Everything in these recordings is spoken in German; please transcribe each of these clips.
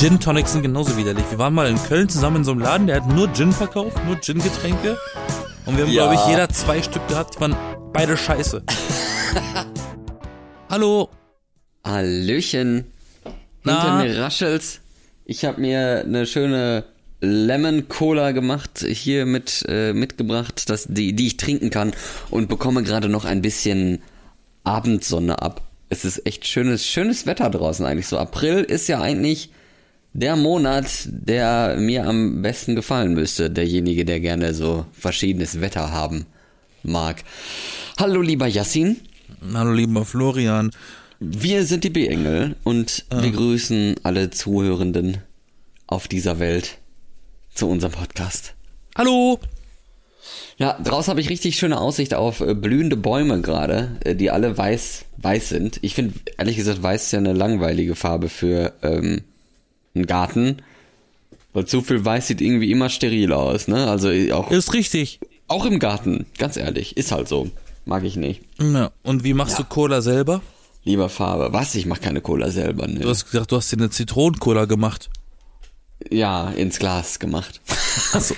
Gin Tonics sind genauso widerlich. Wir waren mal in Köln zusammen in so einem Laden, der hat nur Gin verkauft, nur Gin-Getränke. Und wir haben, Ja. glaube ich, jeder zwei Stück gehabt, die waren beide scheiße. Hallo. Hallöchen. Hinter Na? mir raschelt's. Ich habe mir eine schöne Lemon Cola gemacht, hier mit äh, mitgebracht, das, die, die ich trinken kann und bekomme gerade noch ein bisschen Abendsonne ab. Es ist echt schönes, schönes Wetter draußen eigentlich. So April ist ja eigentlich der Monat, der mir am besten gefallen müsste. Derjenige, der gerne so verschiedenes Wetter haben mag. Hallo lieber Yassin. Hallo, lieber Florian. Wir sind die B-Engel und wir grüßen alle Zuhörenden auf dieser Welt zu unserem Podcast. Hallo. Ja, draußen habe ich richtig schöne Aussicht auf äh, blühende Bäume gerade, äh, die alle weiß, weiß sind. Ich finde, ehrlich gesagt, weiß ist ja eine langweilige Farbe für ähm, einen Garten. Weil zu viel weiß sieht irgendwie immer steril aus, ne? Also äh, auch, Ist richtig. auch im Garten, ganz ehrlich, ist halt so. Mag ich nicht. Ja. Und wie machst du Cola selber? Lieber Farbe. Was? Ich mache keine Cola selber, ne? Du hast gesagt, du hast dir eine Zitronencola gemacht. Ja, ins Glas gemacht. Achso.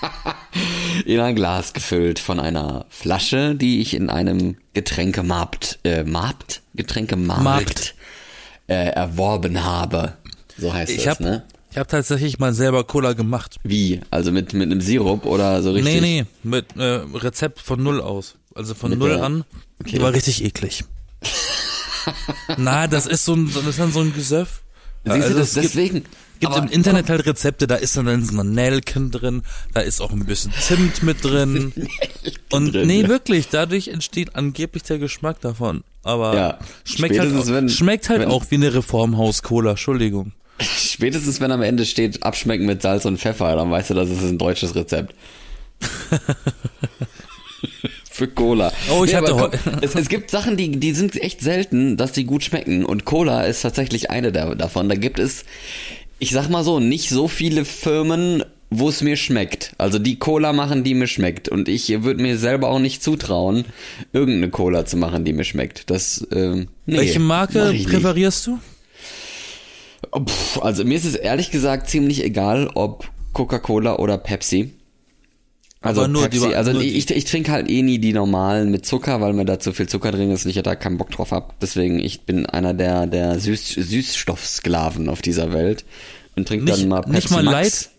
in ein Glas gefüllt von einer Flasche, die ich in einem Getränkemarkt, äh, Markt? Getränkemarkt Markt. äh, erworben habe. So heißt Ich das, habe ne? ich hab tatsächlich mal selber Cola gemacht. Wie? Also mit, mit einem Sirup oder so richtig? Nee, nee, mit äh, Rezept von null aus. Also von Mit null der- an. Okay. Die war richtig eklig. Na, das ist so ein, das ist dann so ein Gesöff. Siehst Also du, das es gibt- deswegen. Gibt aber im Internet halt Rezepte, da ist dann, so ein Nelken drin, da ist auch ein bisschen Zimt mit drin. Und drin, nee, ja. wirklich, dadurch entsteht angeblich der Geschmack davon. Aber Ja, schmeckt halt, auch, wenn- schmeckt halt auch wie eine Reformhaus-Cola, Entschuldigung. Spätestens wenn am Ende steht, abschmecken mit Salz und Pfeffer, dann weißt du, das ist ein deutsches Rezept. Für Cola. Oh, ich hatte aber heu- guck, es, es gibt Sachen, die, die sind echt selten, dass die gut schmecken. Und Cola ist tatsächlich eine da, davon. Da gibt es, ich sag mal so, nicht so viele Firmen, wo es mir schmeckt. Also die Cola machen, die mir schmeckt. Und ich würde mir selber auch nicht zutrauen, irgendeine Cola zu machen, die mir schmeckt. Das, ähm, nee, Welche Marke präferierst du? Pff, Also mir ist es ehrlich gesagt ziemlich egal, ob Coca-Cola oder Pepsi. Also nur die- Pepsi, also nur die- ich, ich trinke halt eh nie die normalen mit Zucker, weil mir da zu viel Zucker drin ist und ich da keinen Bock drauf hab. Deswegen, ich bin einer der, der Süß, Süßstoffsklaven auf dieser Welt und trinke dann mal Pepsi nicht mal Max. Light?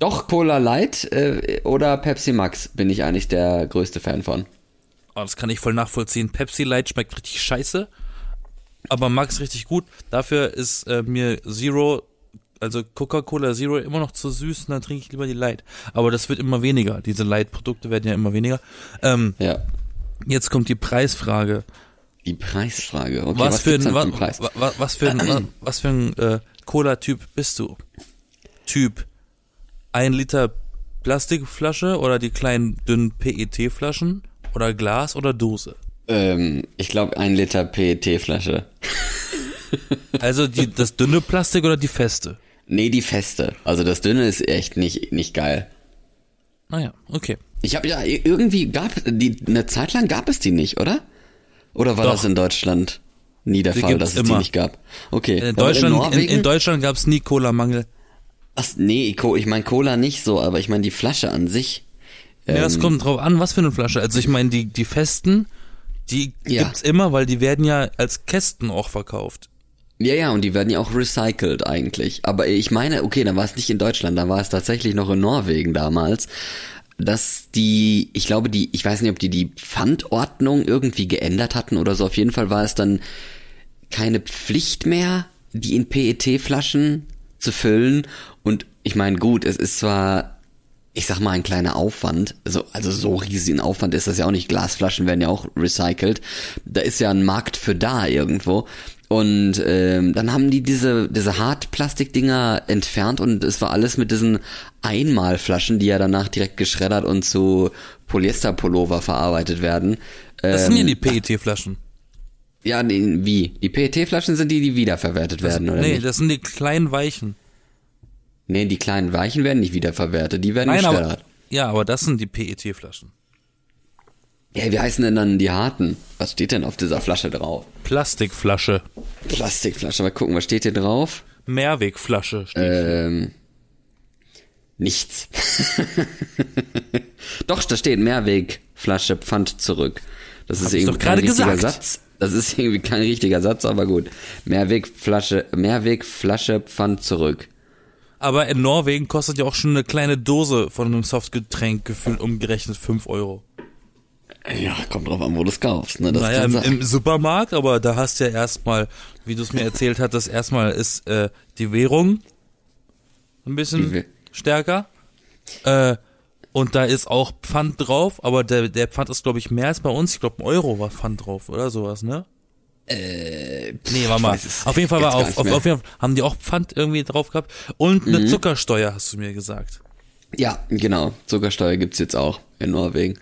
Doch, Cola Light äh, oder Pepsi Max bin ich eigentlich der größte Fan von. Oh, das kann ich voll nachvollziehen. Pepsi Light schmeckt richtig scheiße, aber Max richtig gut. Dafür ist äh, mir Zero, also Coca-Cola Zero immer noch zu süß und dann trinke ich lieber die Light. Aber das wird immer weniger. Diese Light-Produkte werden ja immer weniger. Ähm, Ja. jetzt kommt die Preisfrage. Die Preisfrage. Okay, was, was, für ein, denn wa, für einen Preis? wa, wa, was für ein, wa, was für ein äh, Cola-Typ bist du? Typ ein Liter Plastikflasche oder die kleinen dünnen PET-Flaschen oder Glas oder Dose? Ähm, ich glaube ein Liter PET-Flasche. Also die, das dünne Plastik oder die feste? Nee, die feste. Also das dünne ist echt nicht, nicht geil. Naja, okay. Ich habe ja irgendwie gab die eine Zeit lang gab es die nicht, oder? Oder war Doch. das in Deutschland nie der Die Fall, dass es die nicht gab? Okay. In Deutschland, in, Norwegen? in Deutschland gab es nie Cola-Mangel. Ach, nee, ich meine Cola nicht so, aber ich meine die Flasche an sich. Ja, das Ähm, kommt drauf an, was für eine Flasche. Also ich meine, die, die festen, die Ja. gibt's immer, weil die werden ja als Kästen auch verkauft. Ja, ja, und die werden ja auch recycelt eigentlich. Aber ich meine, okay, dann war es nicht in Deutschland, da war es tatsächlich noch in Norwegen damals, dass die, ich glaube, die, ich weiß nicht, ob die die Pfandordnung irgendwie geändert hatten oder so. Auf jeden Fall war es dann keine Pflicht mehr, die in PET-Flaschen zu füllen. Und ich meine, gut, es ist zwar, ich sag mal, ein kleiner Aufwand. Also, also so riesigen Aufwand ist das ja auch nicht. Glasflaschen werden ja auch recycelt. Da ist ja ein Markt für da irgendwo. Und ähm, dann haben die diese, diese Hartplastikdinger entfernt und es war alles mit diesen Einmalflaschen, die ja danach direkt geschreddert und zu Polyesterpullover verarbeitet werden. Das sind ja Ähm, die PET-Flaschen. ja, die, wie? Die PET-Flaschen sind die, die wiederverwertet werden, oder Nee, nicht? das sind die kleinen Weichen. Nee, die kleinen Weichen werden nicht wiederverwertet, die werden Nein, aber, geschreddert. ja, aber das sind die PET-Flaschen. Ja, wie heißen denn dann die harten? Was steht denn auf dieser Flasche drauf? Plastikflasche. Plastikflasche, mal gucken, was steht hier drauf? Mehrwegflasche steht. Ähm, nichts. Doch, da steht Mehrwegflasche Pfand zurück. Das ist Hab irgendwie kein richtiger gesagt. Satz. Das ist irgendwie kein richtiger Satz, aber gut. Mehrwegflasche, Mehrwegflasche Pfand zurück. Aber in Norwegen kostet ja auch schon eine kleine Dose von einem Softgetränk gefühlt umgerechnet 5 Euro. Ja, kommt drauf an, wo du es kaufst. Ne? Das naja, im, im Supermarkt, aber da hast du ja erstmal, wie du es mir erzählt hattest, erstmal ist äh, die Währung ein bisschen stärker. Äh, und da ist auch Pfand drauf, aber der, der Pfand ist, glaube ich, mehr als bei uns. Ich glaube, ein Euro war Pfand drauf oder sowas, ne? Äh, Nee, war ich mal. Auf jeden Fall war auf, auf. Mhm. auf jeden Fall, haben die auch Pfand irgendwie drauf gehabt. Und eine Zuckersteuer, hast du mir gesagt. Ja, genau. Zuckersteuer gibt's jetzt auch in Norwegen.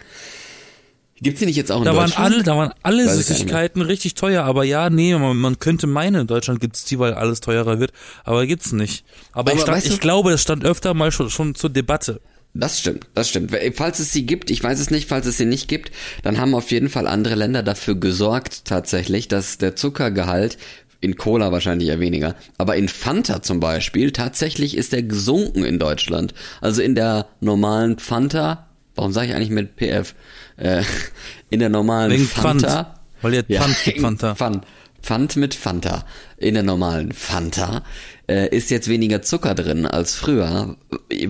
Gibt's die nicht jetzt auch in Da waren Deutschland? alle, da waren alle Weiß ich Süßigkeiten richtig teuer, aber ja, nee, man, man könnte meinen, in Deutschland gibt's die, weil alles teurer wird, aber gibt's nicht. Aber, ich, Aber stand, weißt du- ich glaube, das stand öfter mal schon, schon zur Debatte. Das stimmt, das stimmt. Falls es sie gibt, ich weiß es nicht, falls es sie nicht gibt, dann haben auf jeden Fall andere Länder dafür gesorgt tatsächlich, dass der Zuckergehalt in Cola wahrscheinlich eher weniger, aber in Fanta zum Beispiel tatsächlich ist der gesunken in Deutschland. Also in der normalen Fanta, warum sage ich eigentlich mit PF? Äh, in der normalen Wegen Fanta. Pfand. Weil ihr Pfand gibt, Fanta. Pfand. Pfand mit Fanta. In der normalen Fanta äh, ist jetzt weniger Zucker drin als früher.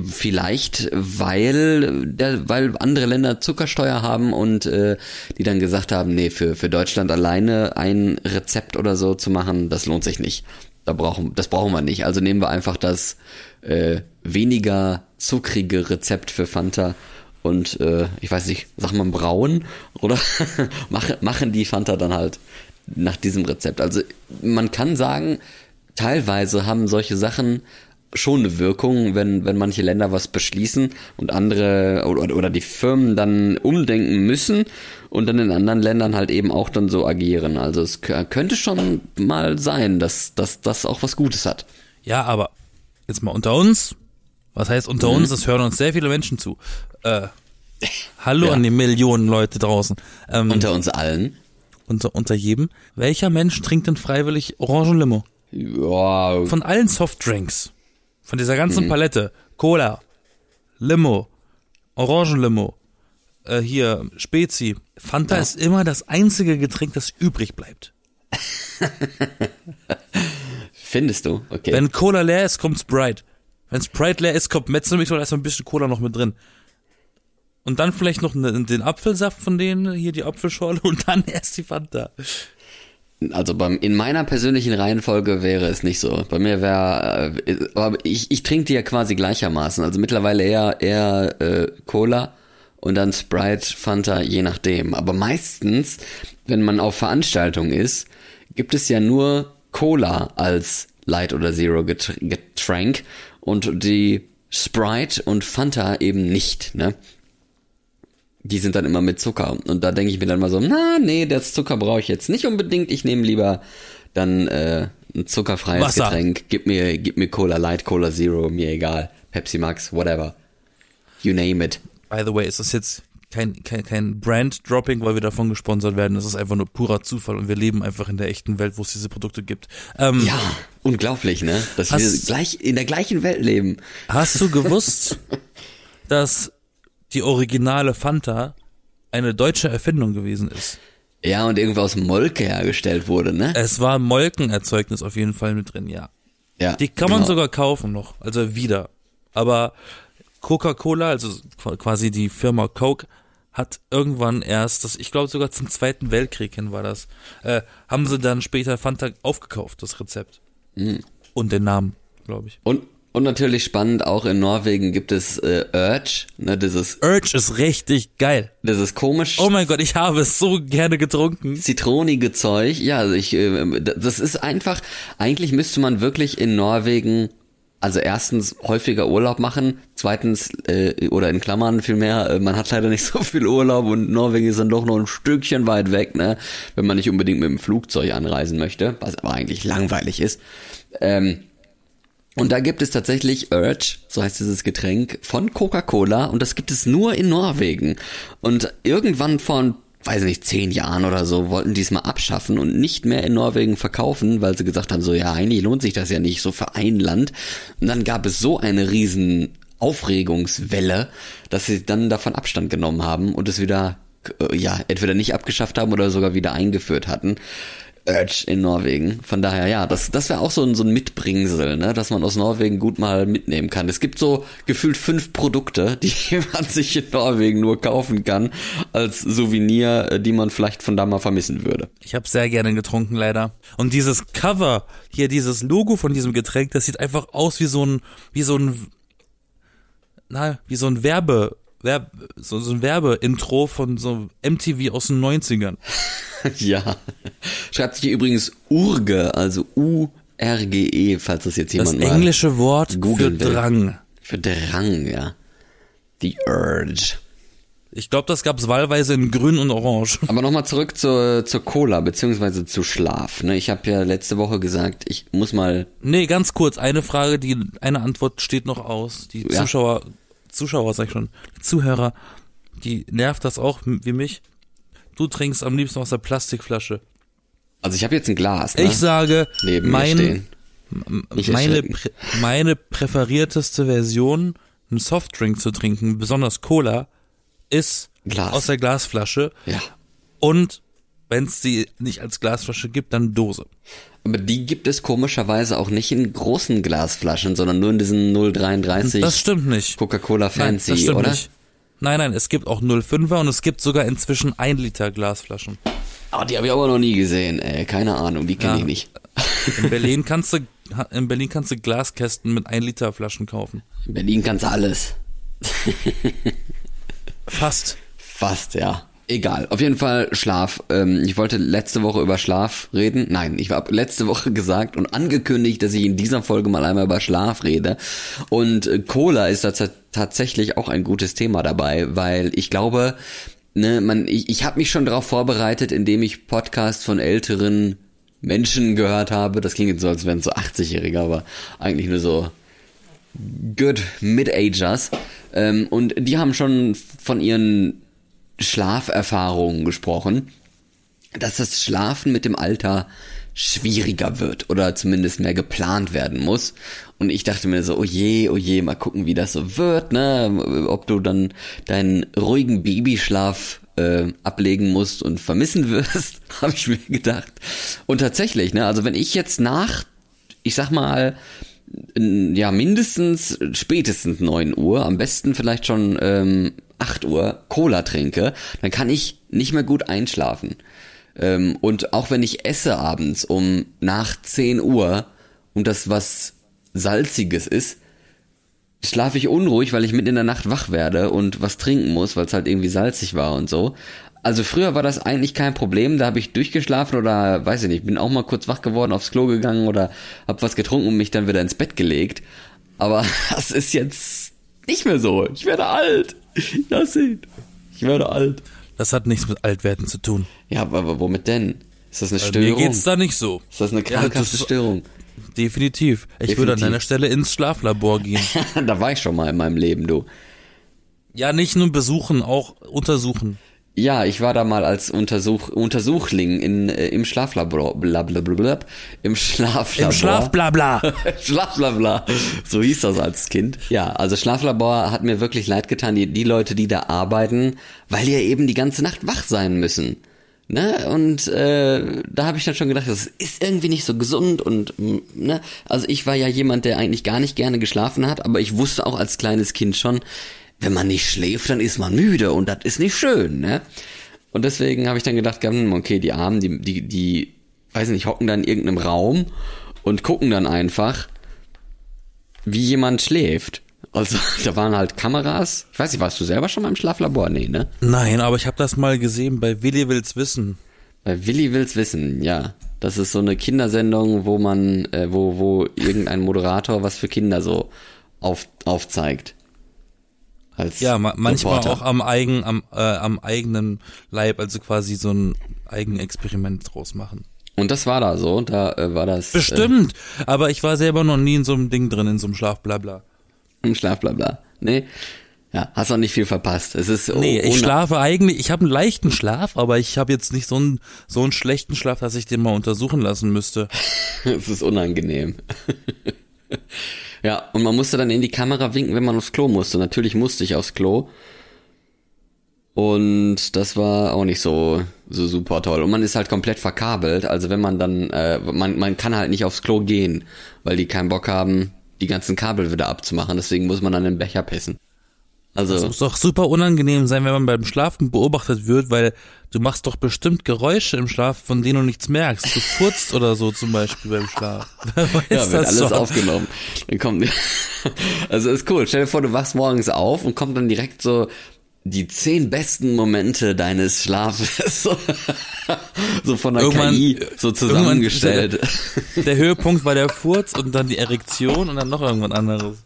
Vielleicht, weil, der, weil andere Länder Zuckersteuer haben und äh, die dann gesagt haben, nee, für, für Deutschland alleine ein Rezept oder so zu machen, das lohnt sich nicht. Da brauchen, das brauchen wir nicht. Also nehmen wir einfach das äh, weniger zuckrige Rezept für Fanta und äh, ich weiß nicht, sag mal brauen oder machen die Fanta dann halt nach diesem Rezept. Also man kann sagen, teilweise haben solche Sachen schon eine Wirkung, wenn, wenn manche Länder was beschließen und andere oder, oder die Firmen dann umdenken müssen und dann in anderen Ländern halt eben auch dann so agieren. Also es könnte schon mal sein, dass, dass das auch was Gutes hat. Ja, aber jetzt mal unter uns. Was heißt unter Mhm. uns? Es hören uns sehr viele Menschen zu. Äh, hallo Ja. an die Millionen Leute draußen. Ähm, Unter uns allen. unter, unter jedem. Welcher Mensch trinkt denn freiwillig Orangenlimo? Ja, Von allen Softdrinks, von dieser ganzen Mhm. Palette, Cola, Limo, Orangenlimo, äh, hier Spezi, Fanta Ja. ist immer das einzige Getränk, das übrig bleibt. findest du? Okay. Wenn Cola leer ist, kommt Sprite. Wenn Sprite leer ist, kommt Metzgermilch oder ist ein bisschen Cola noch mit drin. Und dann vielleicht noch ne, den Apfelsaft von denen, hier die Apfelschorle und dann erst die Fanta. Also beim, in meiner persönlichen Reihenfolge wäre es nicht so. Bei mir wäre, äh, aber ich, ich trinke die ja quasi gleichermaßen. Also mittlerweile eher, eher äh, Cola und dann Sprite, Fanta, je nachdem. Aber meistens, wenn man auf Veranstaltungen ist, gibt es ja nur Cola als Light oder Zero Getr- Getränk und die Sprite und Fanta eben nicht, ne? Die sind dann immer mit Zucker. Und da denke ich mir dann mal so, na, nee, das Zucker brauche ich jetzt nicht unbedingt. Ich nehme lieber dann äh, ein zuckerfreies Wasser. Getränk. Gib mir, gib mir Cola Light, Cola Zero, mir egal. Pepsi Max, whatever. You name it. By the way, ist das jetzt kein, kein, kein Brand-Dropping, weil wir davon gesponsert werden. Das ist einfach nur purer Zufall und wir leben einfach in der echten Welt, wo es diese Produkte gibt. Ähm, Ja, unglaublich, ne? Dass Hast- wir gleich in der gleichen Welt leben. Hast du gewusst, dass die originale Fanta eine deutsche Erfindung gewesen ist? Ja, und irgendwo aus Molke hergestellt wurde, ne? Es war Molkenerzeugnis auf jeden Fall mit drin, ja. Ja. Die kann man genau. sogar kaufen noch, also wieder. Aber Coca-Cola, also quasi die Firma Coke, hat irgendwann erst, das, ich glaube sogar zum Zweiten Weltkrieg hin war das, äh, haben sie dann später Fanta aufgekauft, das Rezept. Mhm. Und den Namen, glaube ich. Und, und natürlich spannend, auch in Norwegen gibt es äh, Urge, ne, dieses, Urge ist richtig geil. dieses komisch Oh mein Gott, ich habe es so gerne getrunken. zitronige Zeug. Ja, also ich, äh, das ist einfach, eigentlich müsste man wirklich in Norwegen, also erstens häufiger Urlaub machen, zweitens, äh, oder in Klammern vielmehr, äh, man hat leider nicht so viel Urlaub und Norwegen ist dann doch noch ein Stückchen weit weg, ne, wenn man nicht unbedingt mit dem Flugzeug anreisen möchte, was aber eigentlich langweilig ist. Ähm, und da gibt es tatsächlich Urge, so heißt dieses Getränk, von Coca-Cola und das gibt es nur in Norwegen. Und irgendwann vor weiß nicht, zehn Jahren oder so, wollten diesmal abschaffen und nicht mehr in Norwegen verkaufen, weil sie gesagt haben, so ja, eigentlich lohnt sich das ja nicht, so für ein Land. Und dann gab es so eine riesen Aufregungswelle, dass sie dann davon Abstand genommen haben und es wieder, äh, ja, entweder nicht abgeschafft haben oder sogar wieder eingeführt hatten. Urge in Norwegen. Von daher, ja, das, das wäre auch so ein, so ein Mitbringsel, ne, dass man aus Norwegen gut mal mitnehmen kann. Es gibt so gefühlt fünf Produkte, die man sich in Norwegen nur kaufen kann, als Souvenir, äh, die man vielleicht von da mal vermissen würde. Ich habe sehr gerne getrunken, leider. Und dieses Cover, hier dieses Logo von diesem Getränk, das sieht einfach aus wie so ein, wie so ein, na, wie so ein Werbe, Werb, so, so ein Werbeintro von so MTV aus den 90ern. ja. Schreibt sich übrigens Urge, also U-R-G-E, falls das jetzt Das jemand mal englische Wort für googeln will. Drang. Für Drang, ja. The Urge. Ich glaube, das gab's wahlweise in grün und orange. Aber nochmal zurück zur, zur Cola, beziehungsweise zu Schlaf. Ne? Ich habe ja letzte Woche gesagt, ich muss mal Nee, ganz kurz, eine Frage, die, eine Antwort steht noch aus. Die Ja. Zuschauer, Zuschauer sag ich schon, Zuhörer, die nervt das auch wie mich. Du trinkst am liebsten aus der Plastikflasche. Also ich habe jetzt ein Glas, ne? Ich sage, neben mein, meine, prä, meine präferierteste Version, einen Softdrink zu trinken, besonders Cola, ist Glas. aus der Glasflasche. Ja. Und wenn es die nicht als Glasflasche gibt, dann Dose. Aber die gibt es komischerweise auch nicht in großen Glasflaschen, sondern nur in diesen 033 Das stimmt nicht. Coca-Cola Nein, Fancy, das stimmt oder? nicht. Nein, nein, es gibt auch 05er und es gibt sogar inzwischen 1 Liter Glasflaschen. Ah, die habe ich aber noch nie gesehen, ey. Keine Ahnung, die kenne Ja. ich nicht. In Berlin kannst du in Berlin kannst du Glaskästen mit 1 Liter Flaschen kaufen. In Berlin kannst du alles. Fast. Fast, ja. Egal. Auf jeden Fall Schlaf. Ähm, ich wollte letzte Woche über Schlaf reden. Nein, ich habe letzte Woche gesagt und angekündigt, dass ich in dieser Folge mal einmal über Schlaf rede. Und äh, Cola ist tatsächlich auch ein gutes Thema dabei, weil ich glaube, ne, man, ich, ich habe mich schon darauf vorbereitet, indem ich Podcasts von älteren Menschen gehört habe. Das klingt jetzt so, als wären es so 80-Jährige, aber eigentlich nur so good Mid-Agers. Ähm, und die haben schon von ihren Schlaferfahrungen gesprochen, dass das Schlafen mit dem Alter schwieriger wird oder zumindest mehr geplant werden muss. Und ich dachte mir so, oh je, oh je, mal gucken, wie das so wird, ne? Ob du dann deinen ruhigen Babyschlaf äh, ablegen musst und vermissen wirst, habe ich mir gedacht. Und tatsächlich, ne? Also wenn ich jetzt nach, ich sag mal, ja, mindestens spätestens 9 Uhr, am besten vielleicht schon ähm, 8 Uhr Cola trinke, dann kann ich nicht mehr gut einschlafen. Ähm, und auch wenn ich esse abends um nach 10 Uhr und das was Salziges ist, schlafe ich unruhig, weil ich mitten in der Nacht wach werde und was trinken muss, weil es halt irgendwie salzig war und so. Also früher war das eigentlich kein Problem, da habe ich durchgeschlafen oder weiß ich nicht, bin auch mal kurz wach geworden, aufs Klo gegangen oder hab was getrunken und mich dann wieder ins Bett gelegt. Aber das ist jetzt nicht mehr so. Ich werde alt. Das seht. Ich werde alt. Das hat nichts mit Altwerden zu tun. Ja, aber, womit denn? Ist das eine Mir Störung? geht's da nicht so. ist das eine Ja, krankhafte das- Störung? Definitiv. Ich würde an Definitiv. deiner Stelle ins Schlaflabor gehen. da war ich schon mal in meinem Leben, du. ja, nicht nur besuchen, auch untersuchen. Ja, ich war da mal als Untersuch Untersuchling in, äh, im Schlaflabor, blablabla, im Schlaflabor. Im Schlafblabla. Schlaflabla. So hieß das als Kind. Ja, also Schlaflabor hat mir wirklich leid getan, die, die Leute, die da arbeiten, weil die ja eben die ganze Nacht wach sein müssen. Ne? Und äh, da habe ich dann schon gedacht, das ist irgendwie nicht so gesund und ne, also ich war ja jemand, der eigentlich gar nicht gerne geschlafen hat, aber ich wusste auch als kleines Kind schon, wenn man nicht schläft, dann ist man müde und das ist nicht schön, ne? Und deswegen habe ich dann gedacht, hm, okay, die Armen, die, die, die, weiß nicht, hocken dann in irgendeinem Raum und gucken dann einfach, wie jemand schläft. Also, da waren halt Kameras. Ich weiß nicht, warst du selber schon mal im Schlaflabor? Nee, ne? Nein, aber ich habe das mal gesehen bei Willi will's wissen. Bei Willi will's wissen, ja. Das ist so eine Kindersendung, wo man, äh, wo, wo irgendein Moderator was für Kinder so auf, aufzeigt. Als Ja, ma manchmal Reporter. auch am eigen, am, äh, am eigenen Leib, also quasi so ein Eigenexperiment draus machen. Und das war da so, da äh, war das Bestimmt, aber ich war selber noch nie in so einem Ding drin, in so einem Schlafblabla. äh, im Schlafblabla. Nee. Ja, hast auch nicht viel verpasst. Es ist Nee, ich schlafe eigentlich, ich habe einen leichten Schlaf, aber ich habe jetzt nicht so einen, so einen schlechten Schlaf, dass ich den mal untersuchen lassen müsste. Es ist unangenehm. ja, und man musste dann in die Kamera winken, wenn man aufs Klo musste. Natürlich musste ich aufs Klo. Und das war auch nicht so, so super toll. Und man ist halt komplett verkabelt. Also wenn man dann, äh, man, man kann halt nicht aufs Klo gehen, weil die keinen Bock haben, die ganzen Kabel wieder abzumachen. Deswegen muss man dann den Becher pissen. Das Also, muss doch super unangenehm sein, wenn man beim Schlafen beobachtet wird, weil du machst doch bestimmt Geräusche im Schlaf, von denen du nichts merkst. Du furzt oder so zum Beispiel beim Schlaf. Ja, wird alles schon? aufgenommen. Dann kommt, also ist cool. Stell dir vor, du wachst morgens auf und kommt dann direkt so die zehn besten Momente deines Schlafes. So, von der Irgendwann- KI so zusammengestellt. Der Höhepunkt war der Furz und dann die Erektion und dann noch irgendwas anderes.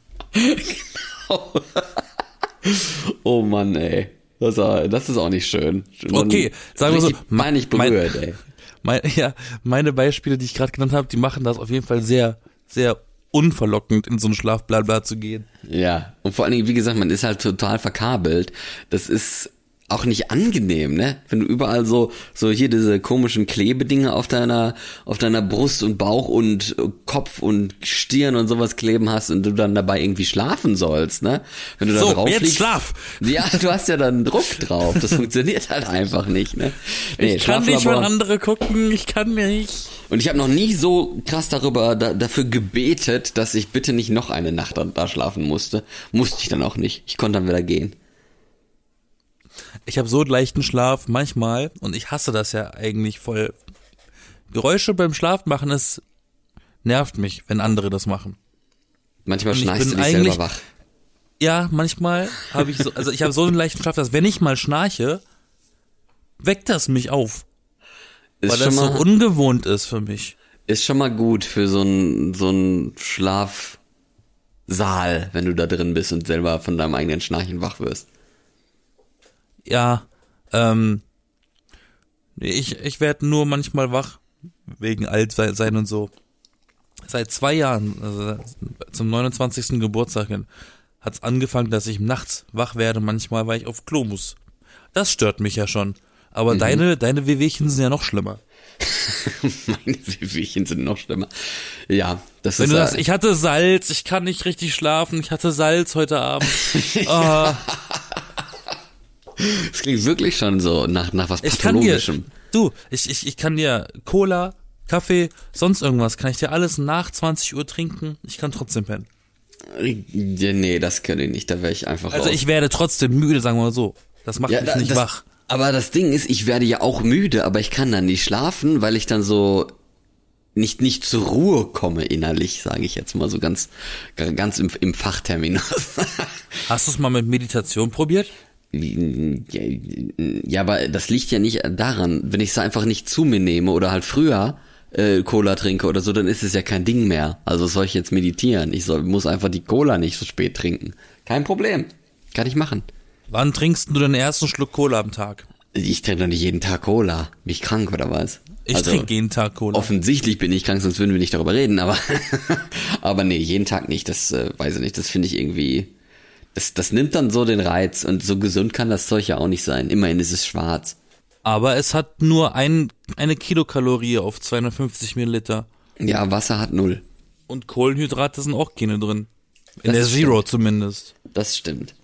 Oh Mann, ey. Das, das ist auch nicht schön. Dann Okay, sagen wir so, richtig Peinlich mein- berührt, ey. Mein, ja, meine Beispiele, die ich gerade genannt habe, die machen das auf jeden Fall sehr, sehr unverlockend, in so einen Schlafblabla zu gehen. Ja, und vor allen Dingen, wie gesagt, man ist halt total verkabelt. Das ist auch nicht angenehm, ne? Wenn du überall so, so hier diese komischen Klebedinge auf deiner, auf deiner Brust und Bauch und Kopf und Stirn und sowas kleben hast und du dann dabei irgendwie schlafen sollst, ne? Wenn du da So, drauf jetzt liegst. schlaf! Ja, du hast ja dann Druck drauf. Das funktioniert halt einfach nicht, ne? Nee, ich kann nicht, wenn andere gucken, ich kann nicht. und ich habe noch nie so krass darüber da, dafür gebetet, dass ich bitte nicht noch eine Nacht da, da schlafen musste. Musste ich dann auch nicht. Ich konnte dann wieder gehen. Ich habe so einen leichten Schlaf manchmal und ich hasse das ja eigentlich voll. Geräusche beim Schlaf machen, es nervt mich, wenn andere das machen. Manchmal schnarchst du dich selber wach. Ja, manchmal habe ich so, also ich habe so einen leichten Schlaf, dass wenn ich mal schnarche, weckt das mich auf, Ist weil das so mal, ungewohnt ist für mich. ist schon mal gut für so einen so einen Schlafsaal, wenn du da drin bist und selber von deinem eigenen Schnarchen wach wirst. Ja, ähm, ich, ich werde nur manchmal wach, wegen alt sein und so. Seit zwei Jahren, also zum 29. Geburtstag hin, hat's angefangen, dass ich nachts wach werde, manchmal, weil ich auf Klo muss. Das stört mich ja schon. Aber deine, deine Wehwehchen sind ja noch schlimmer. Meine Wehwehchen sind noch schlimmer. Ja, das Wenn ist du äh, sagst, ich hatte Salz, ich kann nicht richtig schlafen, ich hatte Salz heute Abend. Ah, es klingt wirklich schon so nach nach was ich kann dir, pathologischem. du, ich, ich, ich kann dir Cola, Kaffee, sonst irgendwas, kann ich dir alles nach 20 Uhr trinken, ich kann trotzdem pennen. Ja, nee, das könnte ich nicht, da wäre ich einfach Also raus. ich werde trotzdem müde, sagen wir mal so. Das macht Ja, mich da- nicht das, wach. Aber das Ding ist, ich werde ja auch müde, aber ich kann dann nicht schlafen, weil ich dann so nicht nicht zur Ruhe komme innerlich, sage ich jetzt mal so ganz ganz im, im Fachterminus. Hast du es mal mit Meditation probiert? Ja, aber das liegt ja nicht daran, wenn ich es einfach nicht zu mir nehme oder halt früher äh, Cola trinke oder so, dann ist es ja kein Ding mehr. Also soll ich jetzt meditieren? Ich soll, muss einfach die Cola nicht so spät trinken. Kein Problem. Kann ich machen. Wann trinkst du den ersten Schluck Cola am Tag? Ich trinke doch nicht jeden Tag Cola. Bin ich krank oder was? Ich Also, trinke jeden Tag Cola. Offensichtlich bin ich krank, sonst würden wir nicht darüber reden, aber aber nee, jeden Tag nicht, das äh, weiß ich nicht, das finde ich irgendwie das, das nimmt dann so den Reiz und so gesund kann das Zeug ja auch nicht sein. Immerhin ist es schwarz. Aber es hat nur ein, eine Kilokalorie auf 250 Milliliter. Ja, Wasser hat null. Und Kohlenhydrate sind auch keine drin. In Das der stimmt. Zero zumindest. Das stimmt.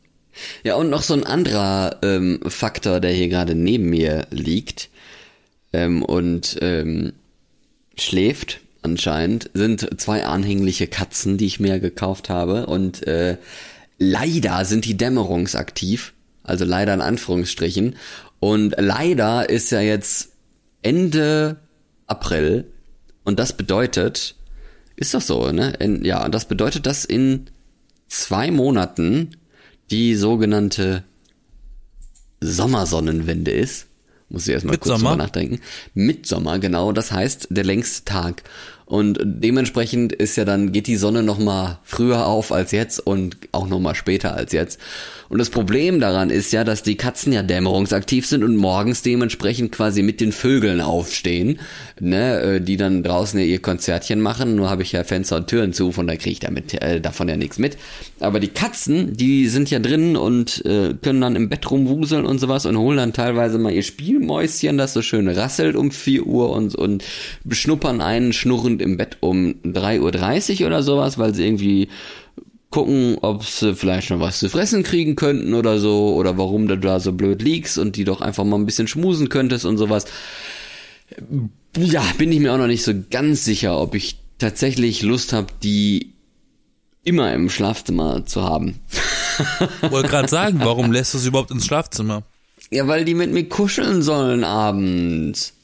Ja, und noch so ein anderer ähm, Faktor, der hier gerade neben mir liegt ähm, und ähm, schläft anscheinend, sind zwei anhängliche Katzen, die ich mir gekauft habe. Und äh, leider sind die dämmerungsaktiv. Also leider in Anführungsstrichen. Und leider ist ja jetzt Ende April. Und das bedeutet, ist doch so, ne? In, ja, und das bedeutet, dass in zwei Monaten die sogenannte Sommersonnenwende ist. Muss ich erstmal kurz drüber nachdenken. Mitsommer, genau, das heißt der längste Tag. Und dementsprechend ist ja dann, geht die Sonne nochmal früher auf als jetzt und auch nochmal später als jetzt. Und das Problem daran ist ja, dass die Katzen ja dämmerungsaktiv sind und morgens dementsprechend quasi mit den Vögeln aufstehen, ne, äh, die dann draußen ja ihr Konzertchen machen. Nur habe ich ja Fenster und Türen zu, von da kriege ich damit äh, davon ja nichts mit. Aber die Katzen, die sind ja drin und äh, können dann im Bett rumwuseln und sowas und holen dann teilweise mal ihr Spielmäuschen, das so schön rasselt um 4 Uhr und, und beschnuppern einen schnurrend im Bett um 3.30 Uhr oder sowas, weil sie irgendwie gucken, ob sie vielleicht noch was zu fressen kriegen könnten oder so, oder warum du da so blöd liegst und die doch einfach mal ein bisschen schmusen könntest und sowas. Ja, bin ich mir auch noch nicht so ganz sicher, ob ich tatsächlich Lust habe, die immer im Schlafzimmer zu haben. Wollte gerade sagen, warum lässt du sie überhaupt ins Schlafzimmer? Ja, weil die mit mir kuscheln sollen abends.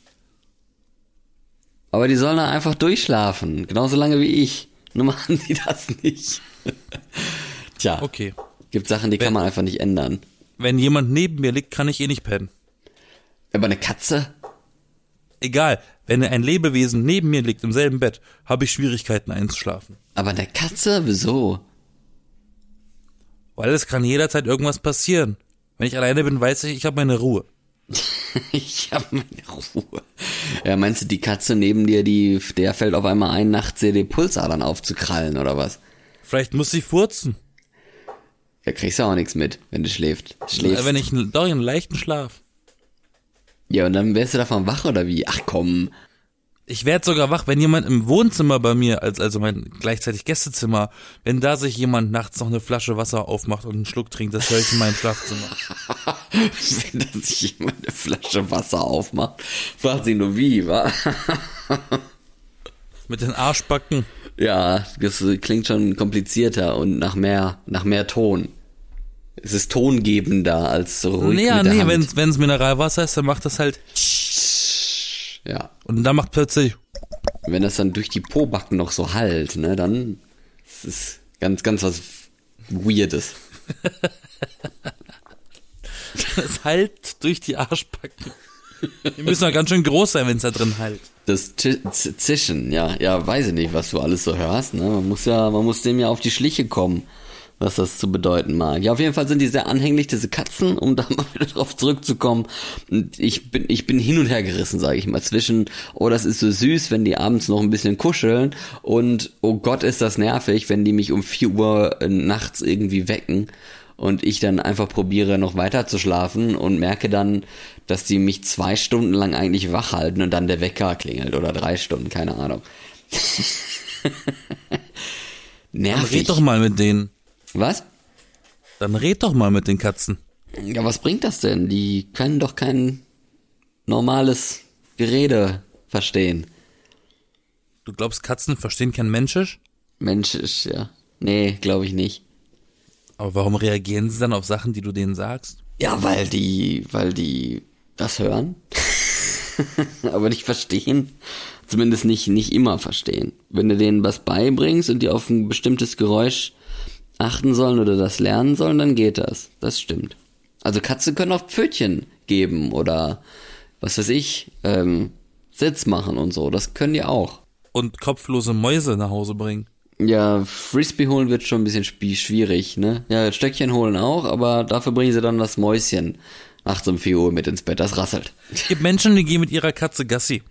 Aber die sollen dann einfach durchschlafen, genauso lange wie ich. Nur machen die das nicht. Tja. Okay. Gibt Sachen, die Wenn- kann man einfach nicht ändern. Wenn jemand neben mir liegt, kann ich eh nicht pennen. Aber eine Katze? Egal, wenn ein Lebewesen neben mir liegt im selben Bett, habe ich Schwierigkeiten einzuschlafen. Aber eine Katze? Wieso? Weil es kann jederzeit irgendwas passieren. Wenn ich alleine bin, weiß ich, ich habe meine Ruhe. Ich hab meine Ruhe. Ja, meinst du, die Katze neben dir, die, der fällt auf einmal ein, nachts dir die Pulsadern aufzukrallen oder was? Vielleicht muss sie furzen. Da kriegst du auch nichts mit, wenn du schläfst. schläfst. Wenn ich doch einen leichten Schlaf. ja, und dann wärst du davon wach oder wie? Ach komm. Ich werde sogar wach, wenn jemand im Wohnzimmer bei mir, als also mein gleichzeitig Gästezimmer, wenn da sich jemand nachts noch eine Flasche Wasser aufmacht und einen Schluck trinkt, das höre ich in meinem Schlafzimmer. wenn da sich jemand eine Flasche Wasser aufmacht, fragt sie nur wie, wa? Mit den Arschbacken. Ja, das klingt schon komplizierter und nach mehr, nach mehr Ton. Es ist tongebender als so ruhig Nee, ja, mit der nee, wenn wenn's Mineralwasser ist, dann macht das halt Ja, und dann macht plötzlich wenn das dann durch die Pobacken noch so halt, ne, dann ist es ganz, ganz was Weirdes. es halt durch die Arschbacken. Die müssen doch ganz schön groß sein, wenn es da drin halt. Das Zischen, ja, ja, weiß ich nicht, was du alles so hörst, ne? Man muss ja, man muss dem ja auf die Schliche kommen, was das zu bedeuten mag. Ja, auf jeden Fall sind die sehr anhänglich, diese Katzen, um da mal wieder drauf zurückzukommen. Und ich bin, ich bin hin und her gerissen, sage ich mal, zwischen, oh, das ist so süß, wenn die abends noch ein bisschen kuscheln und, oh Gott, ist das nervig, wenn die mich um 4 Uhr äh, nachts irgendwie wecken und ich dann einfach probiere noch weiter zu schlafen und merke dann, dass die mich zwei Stunden lang eigentlich wach halten und dann der Wecker klingelt oder drei Stunden, keine Ahnung. Nervig. red doch mal mit denen. Was? Dann red doch mal mit den Katzen. Ja, was bringt das denn? Die können doch kein normales Gerede verstehen. Du glaubst, Katzen verstehen kein Menschisch? Mensch, ja. Nee, glaube ich nicht. Aber warum reagieren sie dann auf Sachen, die du denen sagst? Ja, weil die, weil die das hören, aber nicht verstehen. Zumindest nicht, nicht immer verstehen. Wenn du denen was beibringst und die auf ein bestimmtes Geräusch achten sollen oder das lernen sollen, dann geht das. Das stimmt. Also Katzen können auch Pfötchen geben oder was weiß ich, ähm, Sitz machen und so. Das können die auch. Und kopflose Mäuse nach Hause bringen. Ja, Frisbee holen wird schon ein bisschen schwierig, ne? Ja, Stöckchen holen auch, aber dafür bringen sie dann das Mäuschen nachts um 4 Uhr mit ins Bett. Das rasselt. Es gibt Menschen, die gehen mit ihrer Katze Gassi.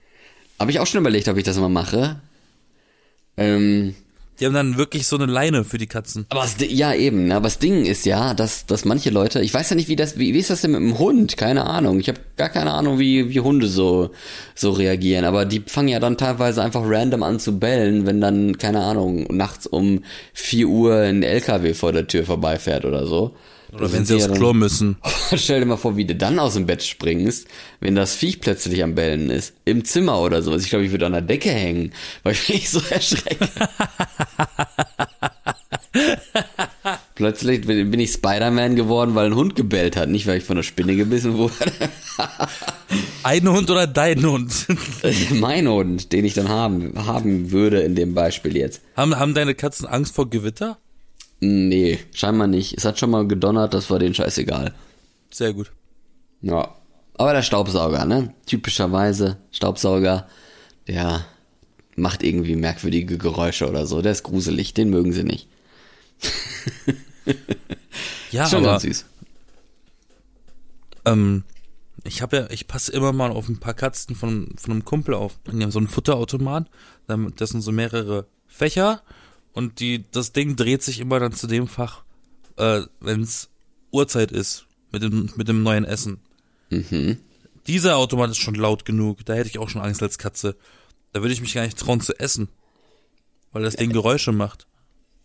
Habe ich auch schon überlegt, ob ich das mal mache. Ähm, Die haben dann wirklich so eine Leine für die Katzen. aber das, ja eben, ne? aber das Ding ist ja, dass, dass manche Leute, ich weiß ja nicht, wie das, wie, wie ist das denn mit dem Hund? Keine Ahnung. Ich habe gar keine Ahnung, wie, wie Hunde so, so reagieren. Aber die fangen ja dann teilweise einfach random an zu bellen, wenn dann, keine Ahnung, nachts um 4 Uhr ein LKW vor der Tür vorbeifährt oder so. Oder wenn sie aufs ja Klo müssen. Stell dir mal vor, wie du dann aus dem Bett springst, wenn das Viech plötzlich am Bellen ist. Im Zimmer oder sowas. Ich glaube, ich würde an der Decke hängen, weil ich mich so erschrecke. plötzlich bin bin ich Spider-Man geworden, weil ein Hund gebellt hat. Nicht, weil ich von einer Spinne gebissen wurde. Ein Hund oder dein Hund? mein Hund, den ich dann haben, haben würde in dem Beispiel jetzt. haben, haben deine Katzen Angst vor Gewitter? Nee, scheinbar nicht. Es hat schon mal gedonnert, das war denen scheißegal. Sehr gut. Ja. Aber der Staubsauger, ne? Typischerweise Staubsauger, der macht irgendwie merkwürdige Geräusche oder so. Der ist gruselig, den mögen sie nicht. Ja, Schon aber ganz süß. ähm, ich habe ja, ich passe immer mal auf ein paar Katzen von, von einem Kumpel auf. Die haben so einen Futterautomat, das sind so mehrere Fächer und die, das Ding dreht sich immer dann zu dem Fach, äh, wenn es Uhrzeit ist, mit dem, mit dem neuen Essen. Mhm. Dieser Automat ist schon laut genug, da hätte ich auch schon Angst als Katze. Da würde ich mich gar nicht trauen zu essen, weil das Ding Geräusche macht.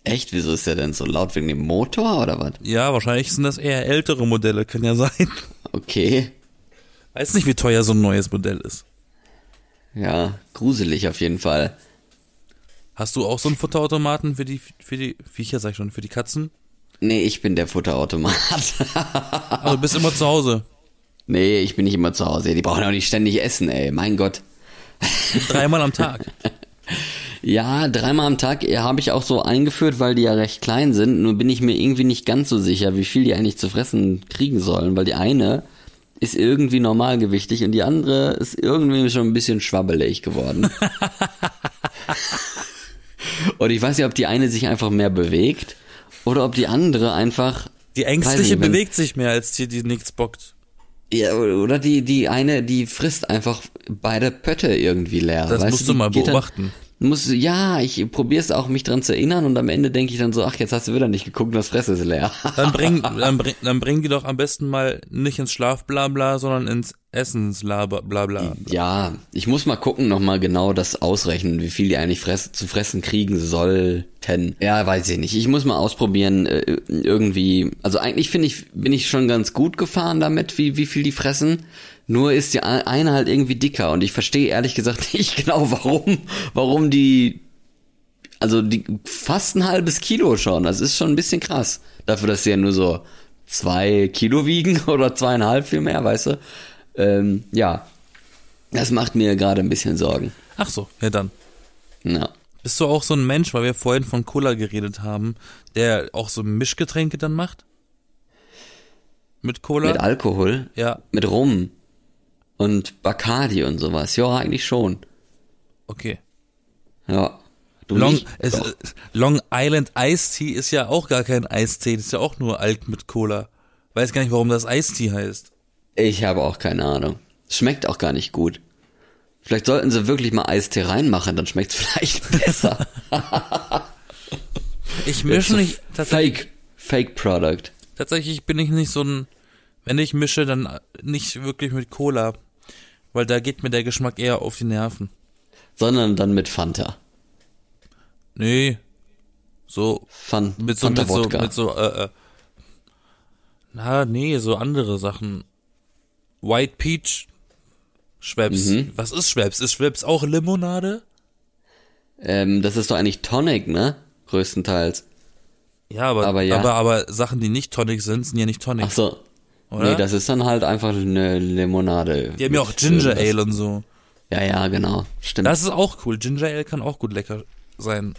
Echt? Wieso ist der denn so laut wegen dem Motor oder was? Ja, wahrscheinlich sind das eher ältere Modelle, kann ja sein. Okay. Weiß nicht, wie teuer so ein neues Modell ist. Ja, gruselig auf jeden Fall. Hast du auch so einen Futterautomaten für die, für die Viecher, sag ich schon, für die Katzen? Nee, ich bin der Futterautomat. Aber du bist immer zu Hause. nee, ich bin nicht immer zu Hause. Die brauchen auch nicht ständig essen, ey. Mein Gott. Dreimal am Tag. Ja, dreimal am Tag habe ich auch so eingeführt, weil die ja recht klein sind. Nur bin ich mir irgendwie nicht ganz so sicher, wie viel die eigentlich zu fressen kriegen sollen, weil die eine ist irgendwie normalgewichtig und die andere ist irgendwie schon ein bisschen schwabbelig geworden. und ich weiß nicht, ob die eine sich einfach mehr bewegt oder ob die andere einfach Die Ängstliche nicht, wenn- bewegt sich mehr als die, die nichts bockt. ja, oder die die eine, die frisst einfach beide Pötte irgendwie leer. Das musst du, du mal geht dann- beobachten. Muss, ja, ich probiere es auch, mich dran zu erinnern und am Ende denke ich dann so, ach, jetzt hast du wieder nicht geguckt das Fresse ist leer. Dann bring, dann bring, dann bring die doch am besten mal nicht ins Schlafblabla, sondern ins Essensblabla. ja, ich muss mal gucken, nochmal genau das ausrechnen, wie viel die eigentlich fress, zu fressen kriegen sollten. Ja, weiß ich nicht. Ich muss mal ausprobieren, äh, irgendwie, also eigentlich finde ich, bin ich schon ganz gut gefahren damit, wie, wie viel die fressen. Nur ist die eine halt irgendwie dicker und ich verstehe ehrlich gesagt nicht genau, warum, warum die also die fast ein halbes Kilo schon. Das ist schon ein bisschen krass. Dafür, dass sie ja nur so zwei Kilo wiegen oder zweieinhalb viel mehr, weißt du? Ähm, ja. Das macht mir gerade ein bisschen Sorgen. Ach so, ja dann. Ja. Bist du auch so ein Mensch, weil wir vorhin von Cola geredet haben, der auch so Mischgetränke dann macht? Mit Cola? Mit Alkohol, ja, mit Rum und Bacardi und sowas. Ja, eigentlich schon. okay. Ja. Du Long, es, Long Island Iced Tea ist ja auch gar kein Eistee, das ist ja auch nur Alk mit Cola. Weiß gar nicht, warum das Eistee heißt. Ich habe auch keine Ahnung. Schmeckt auch gar nicht gut. Vielleicht sollten sie wirklich mal Eistee reinmachen, dann schmeckt's vielleicht besser. Ich mische So nicht, tatsächlich, Fake, Fake Product. tatsächlich bin ich nicht so ein, wenn ich mische, dann nicht wirklich mit Cola, weil da geht mir der Geschmack eher auf die Nerven. Sondern dann mit Fanta. Nee, so Fan, mit so Fanta mit so mit so äh, äh, na nee, so andere Sachen. White Peach Schweppes. Mhm. Was ist Schweppes? Ist Schweppes auch Limonade? ähm, das ist doch eigentlich Tonic, ne? Größtenteils. Ja, aber Aber ja. aber aber Sachen, die nicht Tonic sind, sind ja nicht Tonic. Ach so. Oder? Nee, das ist dann halt einfach eine Limonade. Die haben ja auch Ginger irgendwas. Ale und so. Ja, ja, genau. Stimmt. Das ist auch cool. Ginger Ale kann auch gut lecker sein.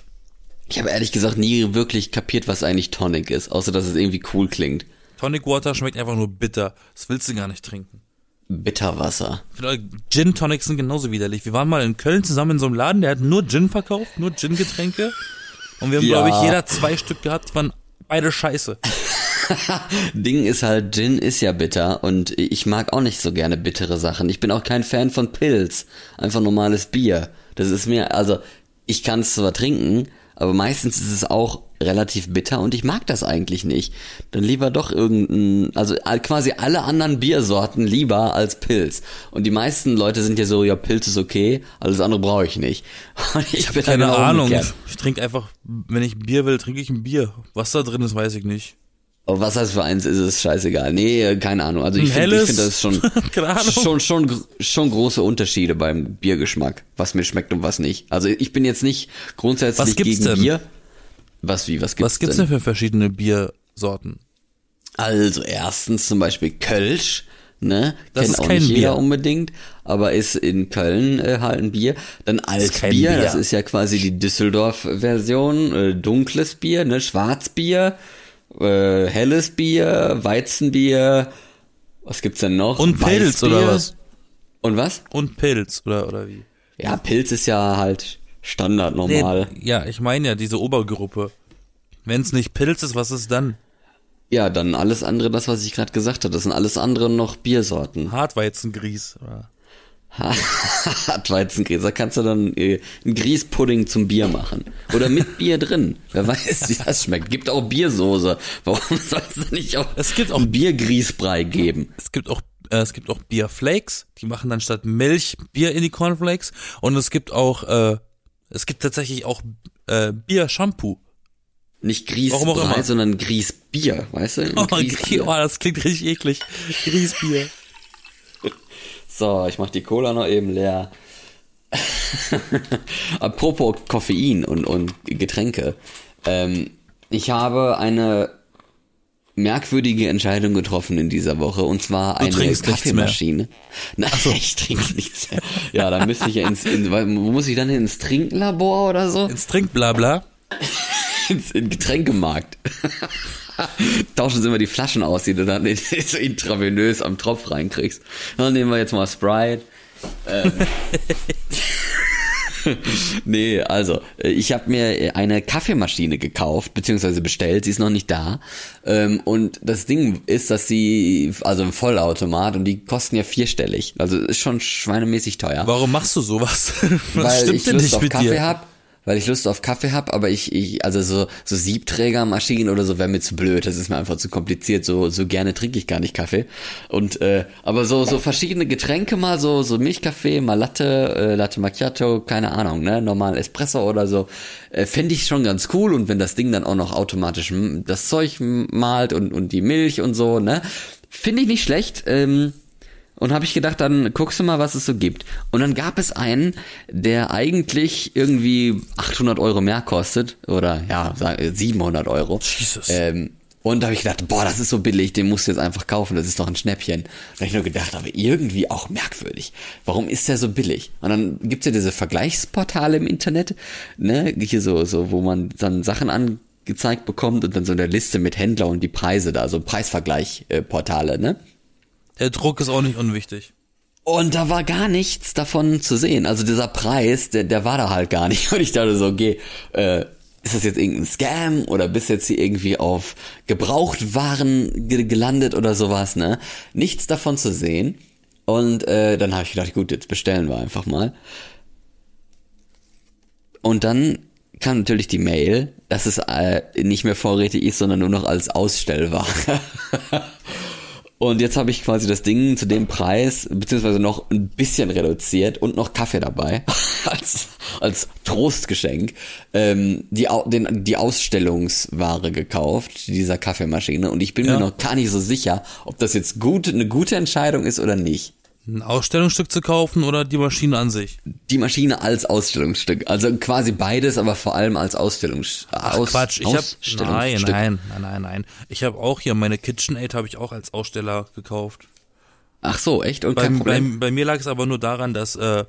ich habe ehrlich gesagt nie wirklich kapiert, was eigentlich Tonic ist, außer dass es irgendwie cool klingt. Tonic Water schmeckt einfach nur bitter. Das willst du gar nicht trinken. Bitterwasser. Gin Tonics sind genauso widerlich. Wir waren mal in Köln zusammen in so einem Laden, der hat nur Gin verkauft, nur Gin-Getränke. Und wir haben, Ja. glaube ich, jeder zwei Stück gehabt, die waren beide scheiße. Ding ist halt, Gin ist ja bitter und ich mag auch nicht so gerne bittere Sachen. Ich bin auch kein Fan von Pilz. Einfach normales Bier. Das ist mir, also, ich kann es zwar trinken, aber meistens ist es auch relativ bitter und ich mag das eigentlich nicht. Dann lieber doch irgendein, also quasi alle anderen Biersorten lieber als Pilz. Und die meisten Leute sind ja so, ja, Pilz ist okay, alles andere brauche ich nicht. Und ich, bin da Keine Ahnung. umgekehrt. Ich trinke einfach, wenn ich Bier will, trinke ich ein Bier. Was da drin ist, weiß ich nicht. Aber was das für eins ist, ist scheißegal. Nee, keine Ahnung. Also ich finde, finde das schon, schon, schon, schon große Unterschiede beim Biergeschmack, was mir schmeckt und was nicht. Also ich bin jetzt nicht grundsätzlich gegen denn? Bier. Was wie, was gibt's, Was gibt's denn? denn für verschiedene Biersorten? Also erstens zum Beispiel Kölsch, ne? Das Kennt ist auch kein nicht jeder Bier. unbedingt, aber ist in Köln äh, halt ein Bier. Dann Altbier, Bier. das ist ja quasi die Düsseldorf-Version. Äh, dunkles Bier, ne? Schwarzbier, äh, helles Bier, Weizenbier. Was gibt's denn noch? Und Pilz Weißbier. oder was? Und was? Und Pilz oder, oder wie? Ja, Pilz ist ja halt Standard normal. Nee, ja, ich meine ja diese Obergruppe. Wenn es nicht Pilz ist, was ist dann? Ja, dann alles andere, das, was ich gerade gesagt habe. Das sind alles andere noch Biersorten. Hartweizengrieß. Oder? Hartweizengräser kannst du dann äh, einen Grießpudding zum Bier machen. Oder mit Bier drin. Wer weiß, wie das schmeckt. Gibt auch Biersoße. Warum soll es nicht auch, Es gibt auch- einen Biergrießbrei geben? Es gibt auch äh, es gibt auch Bierflakes, die machen dann statt Milch Bier in die Cornflakes und es gibt auch äh, es gibt tatsächlich auch äh, Bier-Shampoo. Nicht Grießbrei, sondern Grießbier, weißt du? Oh, Grießbier. oh, das klingt richtig eklig. Grießbier. So, ich mach die Cola noch eben leer. Apropos Koffein und, und Getränke. Ähm, ich habe eine merkwürdige Entscheidung getroffen in dieser Woche und zwar eine. Kaffeemaschine. Nein, ich trinke nichts mehr. Ja, dann müsste ich ja ins, in, wo muss ich dann hin? ins Trinklabor oder so? Ins Trinkblabla. ins in Getränkemarkt. Tauschen sie immer die Flaschen aus, die du dann in, so intravenös am Tropf reinkriegst. Dann nehmen wir jetzt mal Sprite. Ähm. nee, also, äh, ich habe mir eine Kaffeemaschine gekauft, beziehungsweise bestellt, sie ist noch nicht da. Ähm, und das Ding ist, dass sie, also ein Vollautomat, und die kosten ja vierstellig. Also ist schon schweinemäßig teuer Warum machst du sowas? Was weil stimmt ich denn Lust nicht auf mit Kaffee dir? hab, weil ich Lust auf Kaffee hab, aber ich, ich also so so Siebträgermaschinen oder so wäre mir zu blöd, das ist mir einfach zu kompliziert, so so gerne trinke ich gar nicht Kaffee. Und äh, aber so so verschiedene Getränke mal so so Milchkaffee, mal Latte, äh, Latte Macchiato, keine Ahnung, ne, normal Espresso oder so, äh, fände ich schon ganz cool. Und wenn das Ding dann auch noch automatisch m- das Zeug malt und und die Milch und so, ne, finde ich nicht schlecht. Ähm, und habe ich gedacht, dann guckst du mal, was es so gibt. Und dann gab es einen, der eigentlich irgendwie 800 Euro mehr kostet. Oder ja, sag- 700 Euro. Jesus. Ähm, und da habe ich gedacht, boah, das ist so billig, den musst du jetzt einfach kaufen, das ist doch ein Schnäppchen. Da habe ich nur gedacht, aber irgendwie auch merkwürdig. Warum ist der so billig? Und dann gibt's ja diese Vergleichsportale im Internet, ne, hier so, so, wo man dann Sachen angezeigt bekommt und dann so eine Liste mit Händler und die Preise da, so Preisvergleich-Portale, ne? Der Druck ist auch nicht unwichtig. Und da war gar nichts davon zu sehen. Also dieser Preis, der, der war da halt gar nicht. Und ich dachte so, okay, äh, ist das jetzt irgendein Scam oder bist jetzt hier irgendwie auf Gebrauchtwaren ge gelandet oder sowas, ne? Nichts davon zu sehen. Und äh, dann habe ich gedacht, gut, jetzt bestellen wir einfach mal. Und dann kam natürlich die Mail, dass es äh, nicht mehr vorrätig ist, sondern nur noch als Ausstellware. Und jetzt habe ich quasi das Ding zu dem Preis, beziehungsweise noch ein bisschen reduziert und noch Kaffee dabei, als, als Trostgeschenk, ähm, die, den, die Ausstellungsware gekauft, dieser Kaffeemaschine. Und ich bin Ja. mir noch gar nicht so sicher, ob das jetzt gut, eine gute Entscheidung ist oder nicht. Ein Ausstellungsstück zu kaufen oder die Maschine an sich? Die Maschine als Ausstellungsstück. Also quasi beides, aber vor allem als Ausstellungs Ach Aus Quatsch, ich hab nein, Ausstellungsstück. nein, nein, nein, nein. Ich habe auch hier meine KitchenAid habe ich auch als Aussteller gekauft. Ach so, echt? Und Bei, kein bei, Problem. bei mir lag es aber nur daran, dass äh,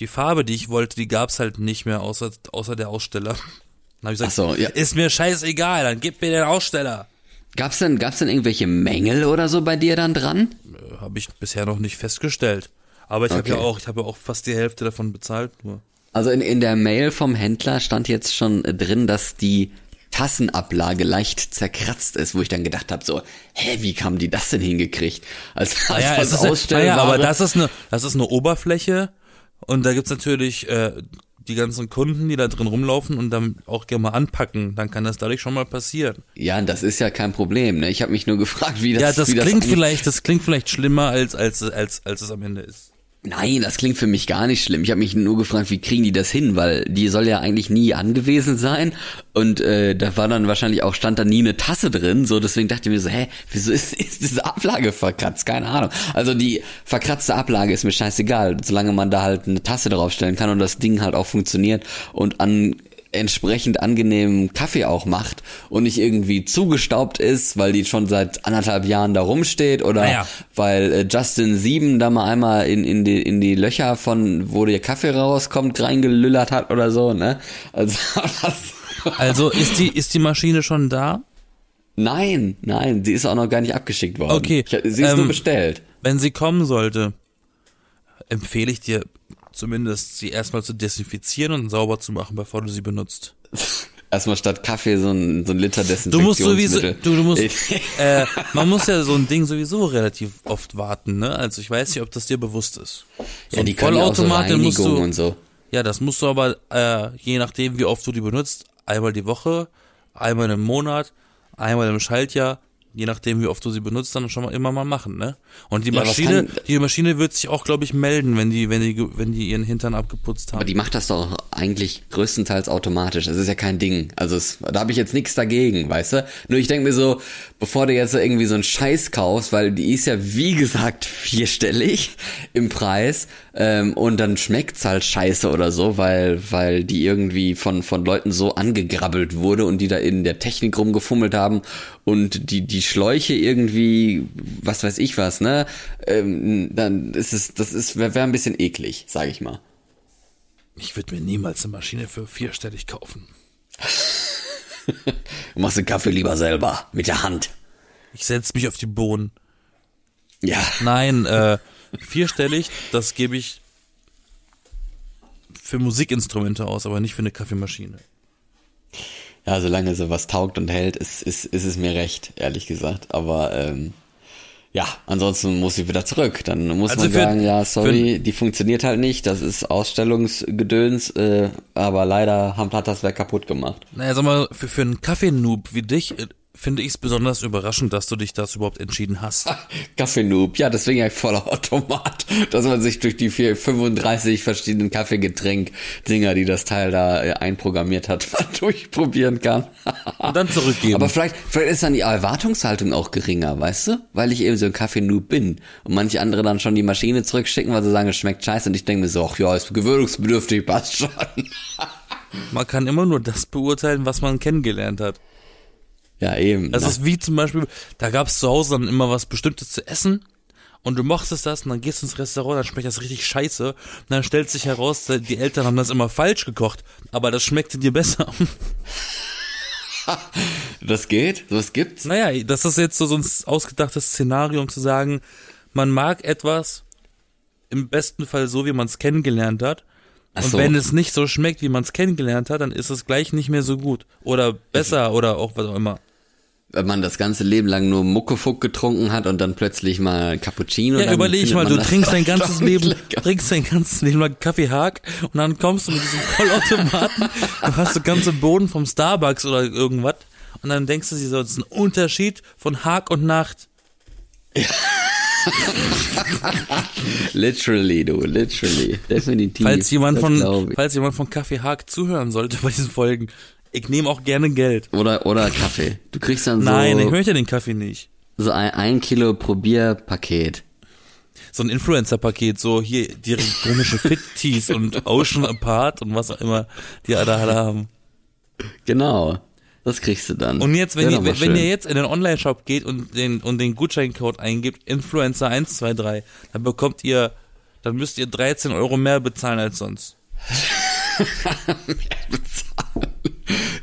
die Farbe, die ich wollte, die gab's halt nicht mehr außer außer der Aussteller. Dann habe ich gesagt, Ach so, ja. ist mir scheißegal, dann gib mir den Aussteller. Gab's denn, gab's denn irgendwelche Mängel oder so bei dir dann dran? Habe ich bisher noch nicht festgestellt. Aber ich habe ja Okay. auch, ich habe ja auch fast die Hälfte davon bezahlt. Nur. Also in, in der Mail vom Händler stand jetzt schon äh, drin, dass die Tassenablage leicht zerkratzt ist, wo ich dann gedacht habe, so, hä, wie haben die das denn hingekriegt? Als, als, Naja, es ist, naja, Ausstellware. aber das ist eine, das ist eine Oberfläche und da gibt's natürlich äh, die ganzen Kunden, die da drin rumlaufen und dann auch gerne mal anpacken. Dann kann das dadurch schon mal passieren. ja, das ist ja kein Problem. Ne? Ich habe mich nur gefragt, wie das ja, das klingt eigentlich- vielleicht, das klingt vielleicht schlimmer als als als als es am Ende ist. Nein, das klingt für mich gar nicht schlimm. Ich habe mich nur gefragt, wie kriegen die das hin, weil die soll ja eigentlich nie angewiesen sein und äh, da war dann wahrscheinlich auch stand da nie eine Tasse drin, so deswegen dachte ich mir so, hä, wieso ist, ist diese Ablage verkratzt? Keine Ahnung. Also die verkratzte Ablage ist mir scheißegal, solange man da halt eine Tasse draufstellen kann und das Ding halt auch funktioniert und an entsprechend angenehmen Kaffee auch macht und nicht irgendwie zugestaubt ist, weil die schon seit anderthalb Jahren da rumsteht oder Naja. weil äh, Justin 7 da mal einmal in, in, die, in die Löcher von, wo der Kaffee rauskommt, reingelüllert hat oder so, ne? Also Also ist die ist die Maschine schon da? nein, nein, sie ist auch noch gar nicht abgeschickt worden. Okay, Ich, sie ist ähm, nur bestellt. Wenn sie kommen sollte, empfehle ich dir zumindest sie erstmal zu desinfizieren und sauber zu machen, bevor du sie benutzt. Erstmal statt Kaffee so ein, so ein Liter Du musst sowieso, Desinfektionsmittel. du, du musst, äh, man muss ja so ein Ding sowieso relativ oft warten, ne? Also ich weiß nicht, ob das dir bewusst ist. So ja, die können ja auch so den musst Reinigung du, und so. ja, das musst du aber, äh, je nachdem, wie oft du die benutzt, einmal die Woche, einmal im Monat, einmal im Schaltjahr, je nachdem, wie oft du sie benutzt, dann schon mal immer mal machen, ne? Und die Ja, Maschine, kann- die Maschine wird sich auch, glaube ich, melden, wenn die, wenn die, wenn die ihren Hintern abgeputzt haben. Aber die macht das doch eigentlich größtenteils automatisch. Das ist ja kein Ding. Also es, da habe ich jetzt nichts dagegen, weißt du? Nur ich denke mir so, bevor du jetzt irgendwie so einen Scheiß kaufst, weil die ist ja wie gesagt vierstellig im Preis ähm, und dann schmeckt's halt scheiße oder so, weil weil die irgendwie von von Leuten so angegrabbelt wurde und die da in der Technik rumgefummelt haben und die die Schläuche irgendwie was weiß ich was, ne? Ähm, dann ist es das ist wäre wär ein bisschen eklig, sag ich mal. ich würde mir niemals eine Maschine für vierstellig kaufen. Du machst den Kaffee lieber selber, mit der Hand. Ich setz mich auf die Bohnen. Ja. Nein, äh, vierstellig, das gebe ich für Musikinstrumente aus, aber nicht für eine Kaffeemaschine. Ja, solange sowas taugt und hält, ist, ist, ist es mir recht, ehrlich gesagt. Aber ähm, ja, ansonsten muss sie wieder zurück. Dann muss Also man für- sagen, ja, sorry, die funktioniert halt nicht. Das ist Ausstellungsgedöns, äh, aber leider haben- hat das wer kaputt gemacht. Naja, sag mal, für, für einen Kaffeenoob wie dich äh, finde ich es besonders überraschend, dass du dich dazu überhaupt entschieden hast. Kaffee-Noob, ja, deswegen ja voller Automat, dass man sich durch die vier, 35 verschiedenen Kaffeegetränk-Dinger, die das Teil da äh, einprogrammiert hat, mal durchprobieren kann. Und dann zurückgeben. Aber vielleicht, vielleicht ist dann die Erwartungshaltung auch geringer, weißt du? Weil ich eben so ein Kaffee-Noob bin. Und manche andere dann schon die Maschine zurückschicken, weil sie sagen, es schmeckt scheiße. Und ich denke mir so, ach ja, ist gewöhnungsbedürftig, passt schon. man kann immer nur das beurteilen, was man kennengelernt hat. Ja, eben. Das ne? ist wie zum Beispiel, da gab es zu Hause dann immer was Bestimmtes zu essen und du mochtest das und dann gehst du ins Restaurant, dann schmeckt das richtig scheiße und dann stellt sich heraus, die Eltern haben das immer falsch gekocht, aber das schmeckte dir besser. das geht? Sowas gibt's? Naja, das ist jetzt so, so ein ausgedachtes Szenario, um zu sagen, man mag etwas im besten Fall so, wie man es kennengelernt hat. Ach Und so. wenn es nicht so schmeckt, wie man es kennengelernt hat, dann ist es gleich nicht mehr so gut. Oder besser oder auch was auch immer. Wenn man das ganze Leben lang nur Muckefuck getrunken hat und dann plötzlich mal Cappuccino. Ja, überleg findet mal, du trinkst dein ganzes Leben, lecker. trinkst dein ganzes Leben lang Kaffee Haag und dann kommst du mit diesem Vollautomaten und hast du ganze Boden vom Starbucks oder irgendwas und dann denkst du dir so, das ist ein Unterschied von Haag und Nacht. Literally, du, literally. Definitiv. Falls jemand Das von, ich. falls jemand von Kaffee Haag zuhören sollte bei diesen Folgen, ich nehme auch gerne Geld. Oder, oder Kaffee. Du kriegst dann so, Nein, ich möchte den Kaffee nicht. so ein, ein Kilo Probierpaket. So ein Influencer-Paket, so hier die komische Fit-Tees und Ocean Apart und was auch immer die alle haben. Genau. Das kriegst du dann. Und jetzt, wenn, ihr, wenn, schön. ihr jetzt in den Online-Shop geht und den, und den Gutscheincode eingibt, Influencer123, dann bekommt ihr, dann müsst ihr 13 Euro mehr bezahlen als sonst.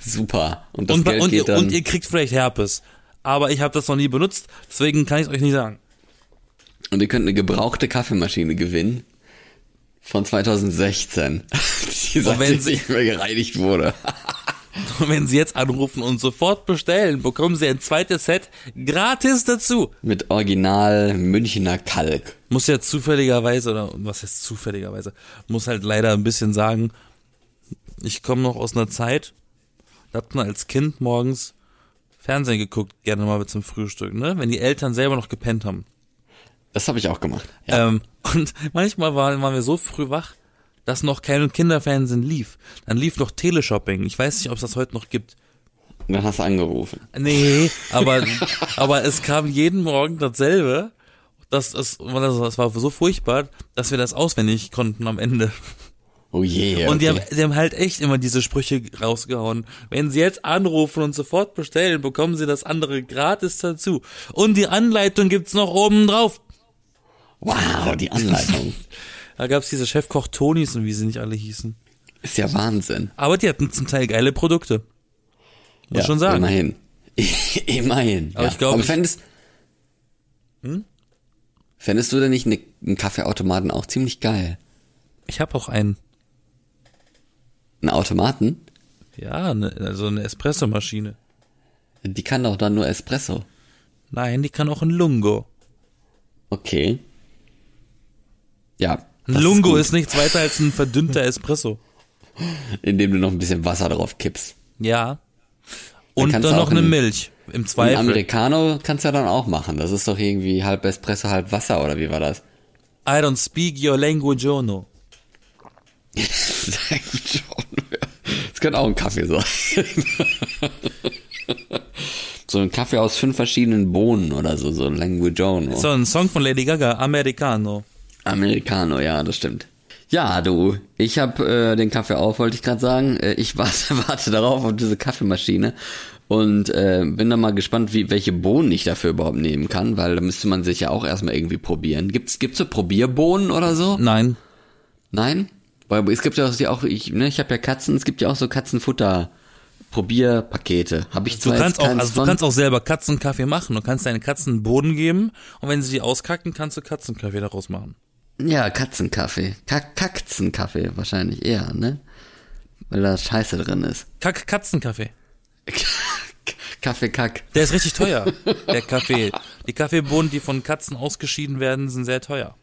Super. Und das Und, Geld und, geht ihr, dann. und ihr kriegt vielleicht Herpes. Aber ich habe das noch nie benutzt, deswegen kann ich es euch nicht sagen. Und ihr könnt eine gebrauchte Kaffeemaschine gewinnen. Von 2016. Die Und seit wenn sie- nicht mehr gereinigt wurde. Und wenn Sie jetzt anrufen und sofort bestellen, bekommen Sie ein zweites Set gratis dazu. Mit Original Münchner Kalk. Muss ja zufälligerweise, oder was heißt zufälligerweise, muss halt leider ein bisschen sagen, ich komme noch aus einer Zeit, da hat man als Kind morgens Fernsehen geguckt, gerne mal zum Frühstück, ne? Wenn die Eltern selber noch gepennt haben. Das habe ich auch gemacht. Ja. Ähm, und manchmal waren, waren wir so früh wach, dass noch kein Kinderfernsehen lief. Dann lief noch Teleshopping. Ich weiß nicht, ob es das heute noch gibt. Und dann hast du angerufen. Nee, aber, aber es kam jeden Morgen dasselbe. Das, das, das war so furchtbar, dass wir das auswendig konnten am Ende. Oh je. Und die haben, die haben halt echt immer diese Sprüche rausgehauen. Wenn sie jetzt anrufen und sofort bestellen, bekommen sie das andere gratis dazu. Und die Anleitung gibt's noch oben drauf. Wow, die Anleitung. Da gab's diese Chefkoch Tonis und wie sie nicht alle hießen. Ist ja Wahnsinn. Aber die hatten zum Teil geile Produkte. Muss ja, schon sagen. Immerhin. immerhin. Aber ja. ich glaube, fändest, hm? fändest du denn nicht ne, einen Kaffeeautomaten auch ziemlich geil? Ich habe auch einen. Einen Automaten? Ja, ne, also eine Espressomaschine. Die kann doch dann nur Espresso. Nein, die kann auch ein Lungo. Okay. Ja. Ein Lungo gut, ist, nichts weiter als ein verdünnter Espresso. Indem du noch ein bisschen Wasser drauf kippst. Ja. Und dann du noch eine Milch. Im Ein Zweifel. Americano kannst du ja dann auch machen. Das ist doch irgendwie halb Espresso, halb Wasser, oder wie war das? I don't speak your language, no. Das könnte auch ein Kaffee sein. so ein Kaffee aus fünf verschiedenen Bohnen oder so, so ein Languagiano. So, ein Song von Lady Gaga, Americano. Americano, ja, das stimmt. Ja, du, ich habe äh, den Kaffee auf, wollte ich gerade sagen. Äh, ich warte, warte darauf auf diese Kaffeemaschine und äh, bin dann mal gespannt, wie welche Bohnen ich dafür überhaupt nehmen kann, weil da müsste man sich ja auch erstmal irgendwie probieren. Gibt's gibt's so Probierbohnen oder so? Nein. Nein? Weil es gibt ja auch, ich, ne, ich habe ja Katzen, es gibt ja auch so Katzenfutter Probierpakete. Habe ich Du kannst auch, also du kannst auch selber Katzenkaffee machen. Du kannst deinen Katzen einen Boden geben und wenn sie die auskacken, kannst du Katzenkaffee daraus machen. Ja, Katzenkaffee. Kack Katzenkaffee wahrscheinlich eher, ne? Weil da Scheiße drin ist. Kack Katzenkaffee. Kaffee Kack. Der ist richtig teuer, der Kaffee. Die Kaffeebohnen, die von Katzen ausgeschieden werden, sind sehr teuer.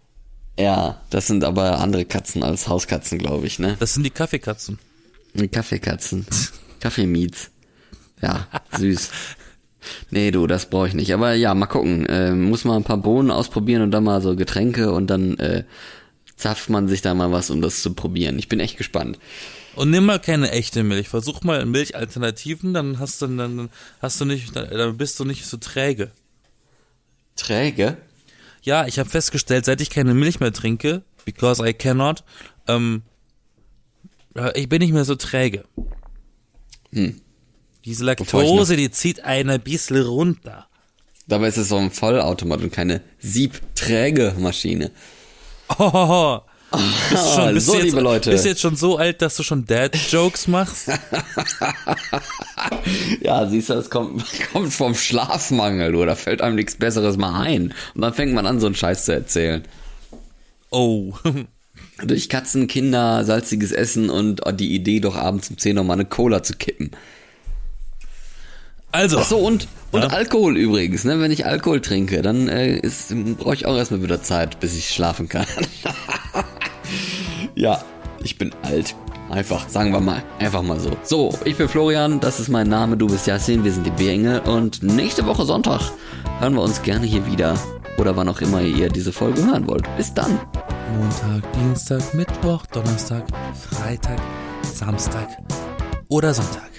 Ja, das sind aber andere Katzen als Hauskatzen, glaube ich, ne? Das sind die Kaffeekatzen. Kaffeekatzen. Kaffeemiets. Ja, süß. Nee, du, das brauche ich nicht. Aber ja, mal gucken. Äh, muss mal ein paar Bohnen ausprobieren und dann mal so Getränke und dann äh, zapft man sich da mal was, um das zu probieren. Ich bin echt gespannt. Und nimm mal keine echte Milch. Versuch mal Milchalternativen, dann hast du dann hast du nicht, dann bist du nicht so träge. Träge? Ja, ich habe festgestellt, seit ich keine Milch mehr trinke, because I cannot, ähm, äh, ich bin nicht mehr so träge. Hm. Diese Laktose, die zieht einen ein bisschen runter. Dabei ist es so ein Vollautomat und keine Siebträge-Maschine. Oh, bist du schon, bist so, jetzt, liebe Leute. Bist jetzt schon so alt, dass du schon Dad-Jokes machst? Ja, siehst du, das kommt, kommt vom Schlafmangel, oder fällt einem nichts Besseres mal ein. Und dann fängt man an, so einen Scheiß zu erzählen. Oh. Durch Katzen, Kinder, salziges Essen und die Idee, doch abends um 10 noch mal eine Cola zu kippen. Also, Ach so, und, und Ja. Alkohol übrigens, ne? Wenn ich Alkohol trinke, dann äh, brauche ich auch erstmal wieder Zeit, bis ich schlafen kann. ja, ich bin alt. Einfach, sagen wir mal, einfach mal so. So, ich bin Florian, das ist mein Name, du bist Yassin, wir sind die B-Engel und nächste Woche Sonntag hören wir uns gerne hier wieder. Oder wann auch immer ihr diese Folge hören wollt. Bis dann. Montag, Dienstag, Mittwoch, Donnerstag, Freitag, Samstag oder Sonntag.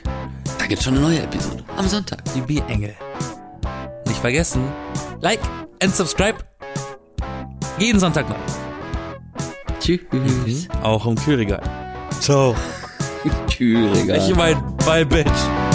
Da gibt's schon eine neue Episode. Am Sonntag. Die B-Engel. Nicht vergessen, like and subscribe. Jeden Sonntag neu. Tschüss. Auch im Kühlregal. Ciao. Kühlregal. Ich mein, bye, Bitch.